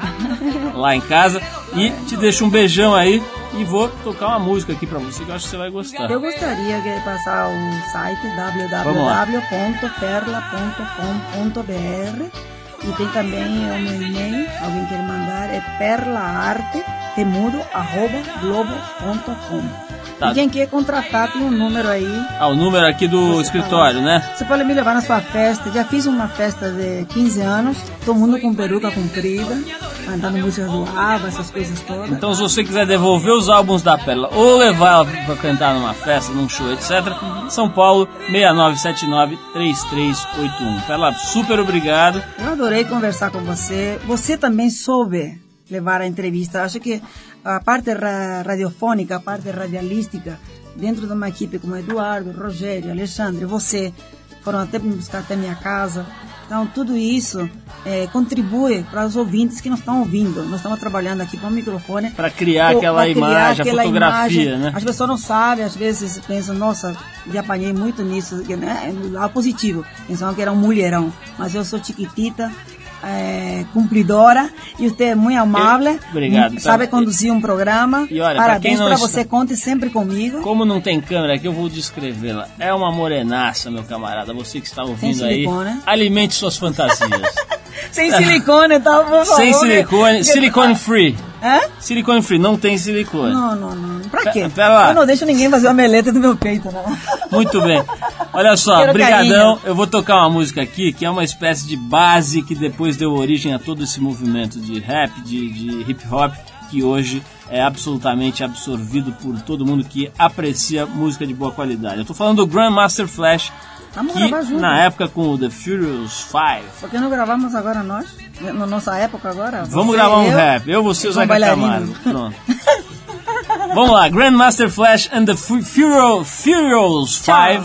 Speaker 1: lá em casa. E te deixo um beijão aí e vou tocar uma música aqui pra você que eu acho que você vai gostar.
Speaker 4: Eu gostaria de passar o site www.perla.com.br e tem também o meu e-mail, alguém quer mandar, é perlaarte, temudo, arroba, globo.com.
Speaker 1: Tá.
Speaker 4: E quem quer contratar tem um número aí.
Speaker 1: Ah, o número aqui do escritório,
Speaker 4: fala.
Speaker 1: né?
Speaker 4: Você pode me levar na sua festa. Já fiz uma festa de 15 anos, todo mundo com peruca comprida, cantando músicas do ABBA, essas coisas todas.
Speaker 1: Então, se você quiser devolver os álbuns da Pérola ou levar ela pra cantar numa festa, num show, etc., São Paulo, 6979-3381. Pérola, super obrigado.
Speaker 4: Eu adorei conversar com você. Você também soube levar a entrevista. Acho que a parte ra- radiofônica, a parte radialística, dentro de uma equipe como Eduardo, Rogério, Alexandre, você, foram até me buscar até minha casa. Então, tudo isso eh, contribui para os ouvintes que não estão ouvindo. Nós estamos trabalhando aqui com o microfone.
Speaker 1: Pra criar
Speaker 4: Pô,
Speaker 1: aquela
Speaker 4: criar
Speaker 1: imagem, a
Speaker 4: aquela
Speaker 1: fotografia,
Speaker 4: imagem.
Speaker 1: né?
Speaker 4: As pessoas não sabem, às vezes pensam, nossa, já apanhei muito nisso, né? no lado positivo. Pensavam que era um mulherão, mas eu sou chiquitita, é, cumpridora, e você é muito amável,
Speaker 1: Obrigado,
Speaker 4: sabe
Speaker 1: tá?
Speaker 4: conduzir um programa.
Speaker 1: E olha, pra
Speaker 4: Parabéns para
Speaker 1: está-
Speaker 4: você, conte sempre comigo.
Speaker 1: Como não tem câmera aqui, eu vou descrevê-la. É uma morenaça, meu camarada. Você que está ouvindo aí,
Speaker 4: silicone.
Speaker 1: alimente suas fantasias. (laughs)
Speaker 4: Sem silicone, tá? Por favor.
Speaker 1: Sem silicone, silicone free.
Speaker 4: Hã?
Speaker 1: Silicone free, não tem silicone.
Speaker 4: Não, não, não. Pra quê?
Speaker 1: Pera- pera lá.
Speaker 4: Eu não deixo ninguém fazer uma meleta do meu peito, não. (laughs)
Speaker 1: Muito bem. Olha só,
Speaker 4: Quero
Speaker 1: brigadão.
Speaker 4: carinho.
Speaker 1: Eu vou tocar uma música aqui que é uma espécie de base que depois deu origem a todo esse movimento de rap, de, de hip hop, que hoje é absolutamente absorvido por todo mundo que aprecia música de boa qualidade. Eu tô falando do Grandmaster Flash,
Speaker 4: Vamos
Speaker 1: que
Speaker 4: gravar junto.
Speaker 1: na época com o The Furious 5,
Speaker 4: Por que não gravamos agora nós? Na nossa época agora?
Speaker 1: Vamos gravar um
Speaker 4: eu,
Speaker 1: rap. Eu, você e o Zeca. Camargo. (laughs) Pronto. Vamos lá, Grandmaster Flash and the Fu- Furious, Furious. 5,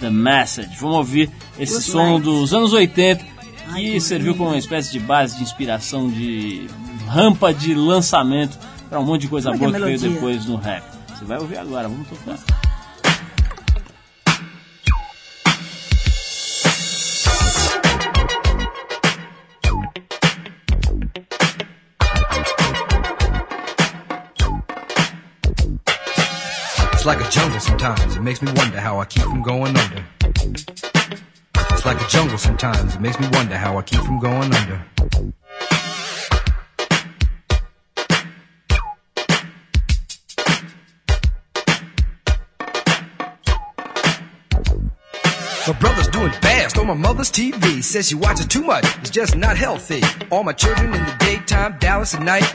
Speaker 1: The Message. Vamos ouvir esse
Speaker 4: Good
Speaker 1: som
Speaker 4: night.
Speaker 1: dos anos 80
Speaker 4: Ai,
Speaker 1: que
Speaker 4: que
Speaker 1: serviu como uma espécie de base de inspiração, de rampa de lançamento para um monte de coisa
Speaker 4: Olha que
Speaker 1: boa que veio
Speaker 4: melodia.
Speaker 1: depois no rap. Você vai ouvir agora, vamos tocar.
Speaker 7: It's like a jungle sometimes. It makes me wonder how I keep from going under. It's like a jungle sometimes. It makes me wonder how I keep from going under. My brother's doing fast on my mother's TV. Says she watches too much, it's just not healthy. All my children in the daytime, Dallas at night.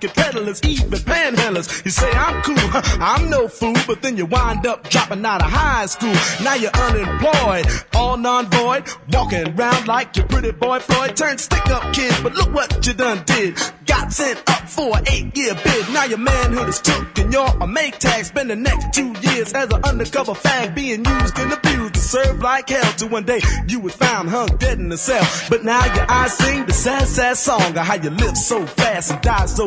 Speaker 8: peddlers, even panhandlers. You say I'm cool, I'm no fool, but then you wind up dropping out of high school. Now you're unemployed, all non-void, walking around like your pretty boy Floyd. Turned stick-up kid, but look what you done did. Got sent up for an eight-year bid. Now your manhood is took and you're a make tag. Spend the next two years as an undercover fag being used and abused to serve like hell. Till one day you was found hung dead in a cell. But now your eyes sing the sad, sad song of how you live so fast and die so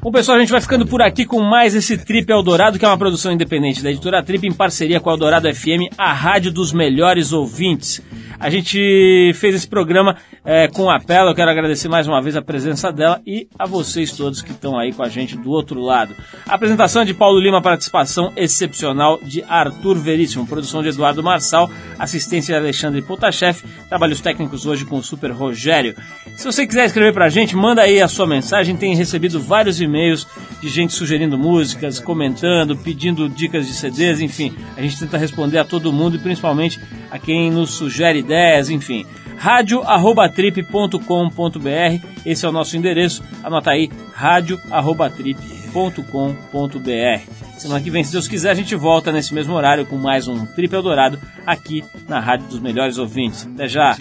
Speaker 1: Bom, pessoal, a gente vai ficando por aqui com mais esse Trip Eldorado, que é uma produção independente da editora Trip, em parceria com a Eldorado FM, a rádio dos melhores ouvintes. A gente fez esse programa é, com a Pela, eu quero agradecer mais uma vez a presença dela e a vocês todos que estão aí com a gente do outro lado. A apresentação é de Paulo Lima, participação excepcional de Arthur Veríssimo, produção de Eduardo Marçal, assistência de Alexandre Potashev, trabalhos técnicos hoje com o Super Rogério. Se você quiser escrever pra gente, manda aí a sua mensagem, tem recebido vários e-mails de gente sugerindo músicas, comentando, pedindo dicas de CDs, enfim, a gente tenta responder a todo mundo e principalmente a quem nos sugere ideias, enfim. radio@trip.com.br, esse é o nosso endereço. Anota aí radio@trip.com.br. Semana que vem, se Deus quiser, a gente volta nesse mesmo horário com mais um Trip Eldorado aqui na Rádio dos Melhores Ouvintes. Até já.